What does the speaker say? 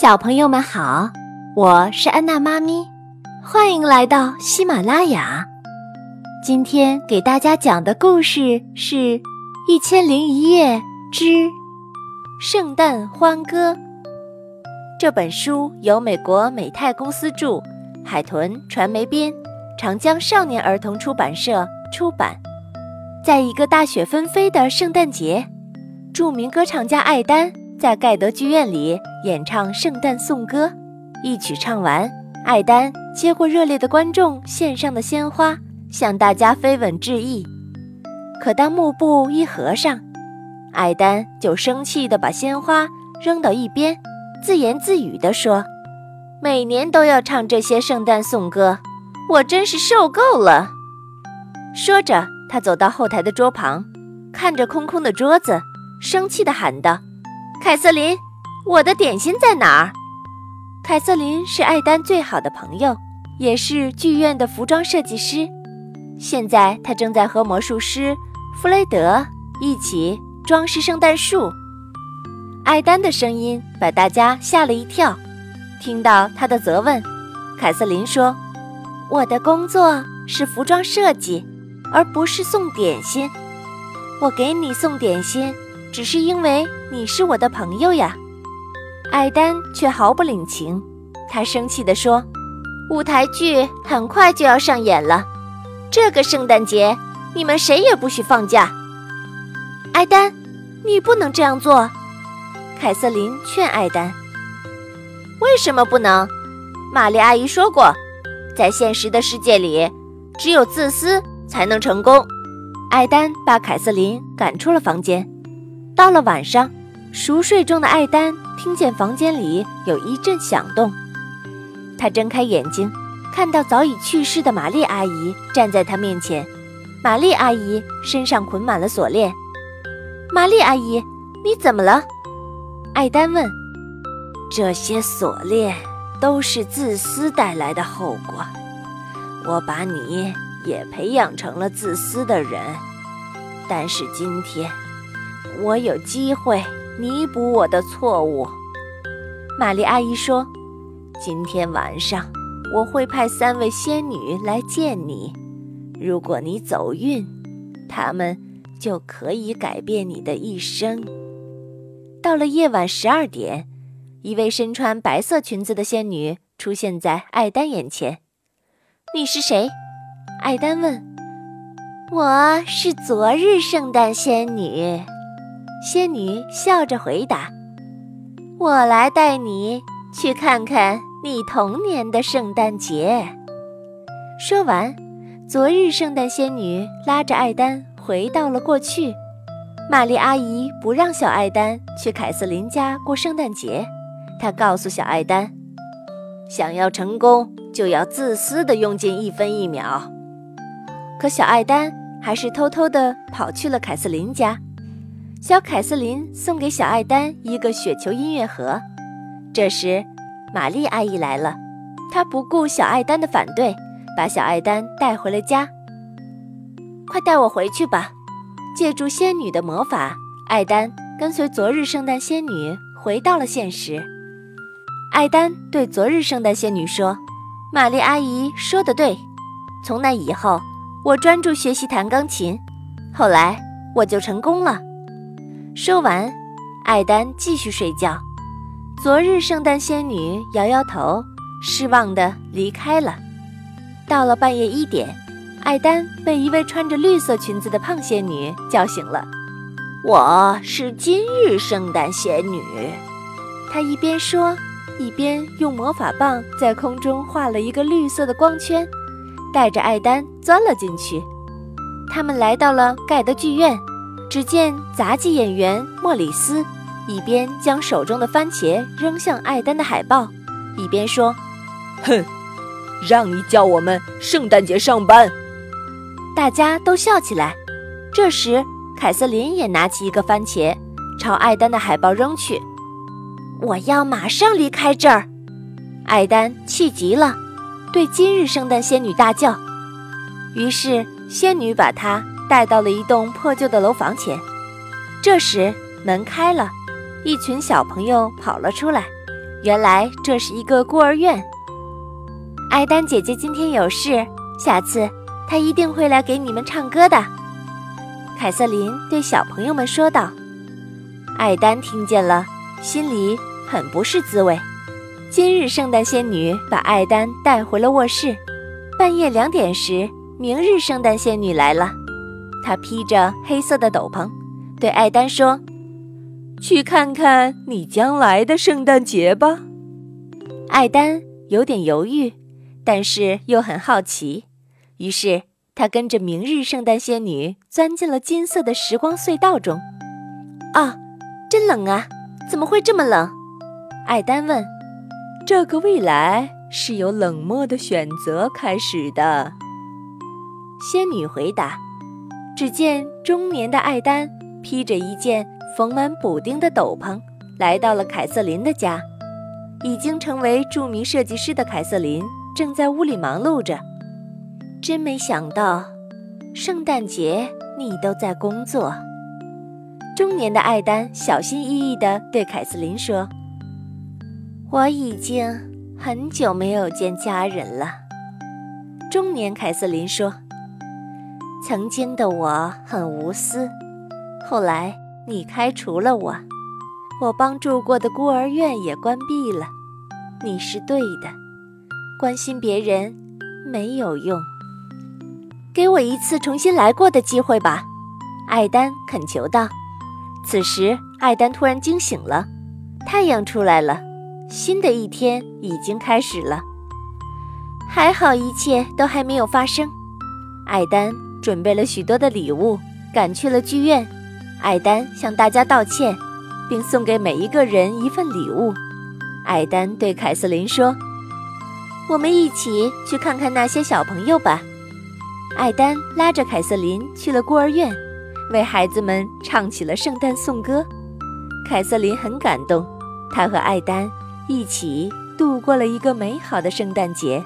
小朋友们好，我是安娜妈咪，欢迎来到喜马拉雅。今天给大家讲的故事是《一千零一夜之圣诞欢歌》。这本书由美国美泰公司著，海豚传媒编，长江少年儿童出版社出版。在一个大雪纷飞的圣诞节，著名歌唱家艾丹在盖德剧院里演唱圣诞颂歌。一曲唱完，艾丹接过热烈的观众献上的鲜花。向大家飞吻致意，可当幕布一合上，艾丹就生气地把鲜花扔到一边，自言自语地说：“每年都要唱这些圣诞颂歌，我真是受够了。”说着，他走到后台的桌旁，看着空空的桌子，生气地喊道：“凯瑟琳，我的点心在哪儿？”凯瑟琳是艾丹最好的朋友，也是剧院的服装设计师。现在她正在和魔术师弗雷德一起装饰圣诞树。艾丹的声音把大家吓了一跳。听到他的责问，凯瑟琳说：“我的工作是服装设计，而不是送点心。我给你送点心，只是因为你是我的朋友呀。”艾丹却毫不领情，他生气地说：“舞台剧很快就要上演了。”这个圣诞节，你们谁也不许放假。艾丹，你不能这样做。凯瑟琳劝艾丹：“为什么不能？”玛丽阿姨说过，在现实的世界里，只有自私才能成功。艾丹把凯瑟琳赶出了房间。到了晚上，熟睡中的艾丹听见房间里有一阵响动，他睁开眼睛。看到早已去世的玛丽阿姨站在他面前，玛丽阿姨身上捆满了锁链。玛丽阿姨，你怎么了？艾丹问。这些锁链都是自私带来的后果。我把你也培养成了自私的人，但是今天我有机会弥补我的错误。玛丽阿姨说：“今天晚上。”我会派三位仙女来见你，如果你走运，她们就可以改变你的一生。到了夜晚十二点，一位身穿白色裙子的仙女出现在艾丹眼前。“你是谁？”艾丹问。“我是昨日圣诞仙女。”仙女笑着回答。“我来带你去看看。”你童年的圣诞节。说完，昨日圣诞仙女拉着艾丹回到了过去。玛丽阿姨不让小艾丹去凯瑟琳家过圣诞节，她告诉小艾丹，想要成功就要自私的用尽一分一秒。可小艾丹还是偷偷的跑去了凯瑟琳家。小凯瑟琳送给小艾丹一个雪球音乐盒。这时。玛丽阿姨来了，她不顾小艾丹的反对，把小艾丹带回了家。快带我回去吧！借助仙女的魔法，艾丹跟随昨日圣诞仙女回到了现实。艾丹对昨日圣诞仙女说：“玛丽阿姨说的对，从那以后，我专注学习弹钢琴，后来我就成功了。”说完，艾丹继续睡觉。昨日圣诞仙女摇摇头，失望地离开了。到了半夜一点，艾丹被一位穿着绿色裙子的胖仙女叫醒了。我是今日圣诞仙女，她一边说，一边用魔法棒在空中画了一个绿色的光圈，带着艾丹钻了进去。他们来到了盖德剧院，只见杂技演员莫里斯。一边将手中的番茄扔向艾丹的海报，一边说：“哼，让你叫我们圣诞节上班。”大家都笑起来。这时，凯瑟琳也拿起一个番茄，朝艾丹的海报扔去。“我要马上离开这儿！”艾丹气极了，对今日圣诞仙女大叫。于是，仙女把她带到了一栋破旧的楼房前。这时，门开了。一群小朋友跑了出来，原来这是一个孤儿院。艾丹姐姐今天有事，下次她一定会来给你们唱歌的。凯瑟琳对小朋友们说道。艾丹听见了，心里很不是滋味。今日圣诞仙女把艾丹带回了卧室。半夜两点时，明日圣诞仙女来了。他披着黑色的斗篷，对艾丹说：“去看看你将来的圣诞节吧。”艾丹有点犹豫，但是又很好奇，于是他跟着明日圣诞仙女钻进了金色的时光隧道中。啊，真冷啊！怎么会这么冷？艾丹问。这个未来是由冷漠的选择开始的，仙女回答。只见中年的艾丹披着一件缝满补丁的斗篷，来到了凯瑟琳的家。已经成为著名设计师的凯瑟琳正在屋里忙碌着。真没想到，圣诞节你都在工作。中年的艾丹小心翼翼地对凯瑟琳说。我已经很久没有见家人了，中年凯瑟琳说：“曾经的我很无私，后来你开除了我，我帮助过的孤儿院也关闭了。你是对的，关心别人没有用，给我一次重新来过的机会吧。”艾丹恳求道。此时，艾丹突然惊醒了，太阳出来了。新的一天已经开始了，还好一切都还没有发生。艾丹准备了许多的礼物，赶去了剧院。艾丹向大家道歉，并送给每一个人一份礼物。艾丹对凯瑟琳说：“我们一起去看看那些小朋友吧。”艾丹拉着凯瑟琳去了孤儿院，为孩子们唱起了圣诞颂歌。凯瑟琳很感动，她和艾丹。一起度过了一个美好的圣诞节。